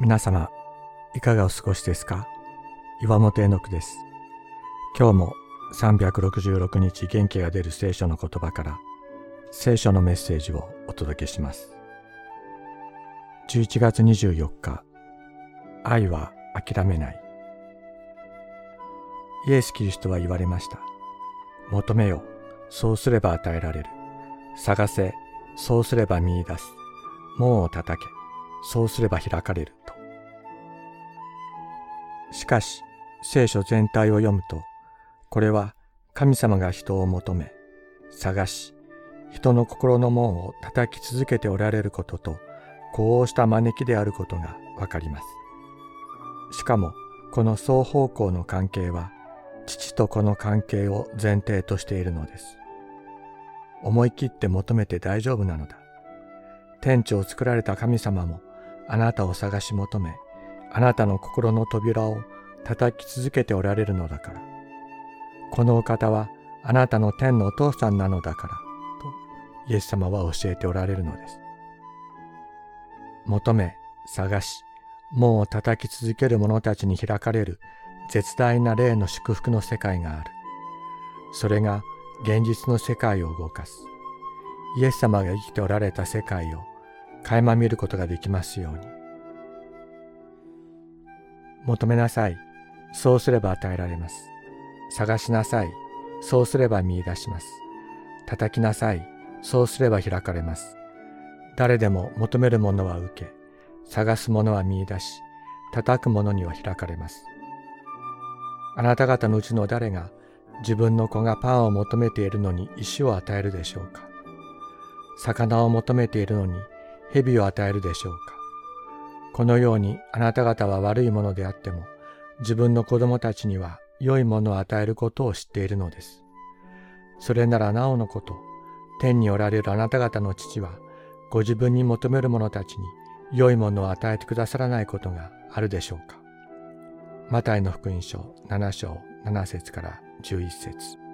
皆様、いかがお過ごしですか？岩本絵の句です。今日も366日元気が出る聖書の言葉から聖書のメッセージをお届けします。11月24日、愛は諦めない。イエス・キリストは言われました。求めよ、そうすれば与えられる。探せ、そうすれば見出す。門を叩け、そうすれば開かれると。しかし、聖書全体を読むと、これは神様が人を求め、探し、人の心の門を叩き続けておられることと、こうした招きであることがわかります。しかも、この双方向の関係は、父と子の関係を前提としているのです。思い切って求めて大丈夫なのだ。天地を作られた神様もあなたを探し求め、あなたの心の扉を叩き続けておられるのだから。このお方はあなたの天のお父さんなのだから、とイエス様は教えておられるのです。求め、探し、門を叩き続ける者たちに開かれる絶大な霊の祝福の世界がある。それが現実の世界を動かす。イエス様が生きておられた世界を垣間見ることができますように。求めなさい。そうすれば与えられます。探しなさい。そうすれば見出します。叩きなさい。そうすれば開かれます。誰でも求めるものは受け、探すものは見出し、叩くものには開かれます。あなた方のうちの誰が自分の子がパンを求めているのに石を与えるでしょうか魚を求めているのに蛇を与えるでしょうかこのようにあなた方は悪いものであっても自分の子供たちには良いものを与えることを知っているのです。それならなおのこと、天におられるあなた方の父はご自分に求める者たちに良いものを与えてくださらないことがあるでしょうか。マタイの福音書7章7節から11節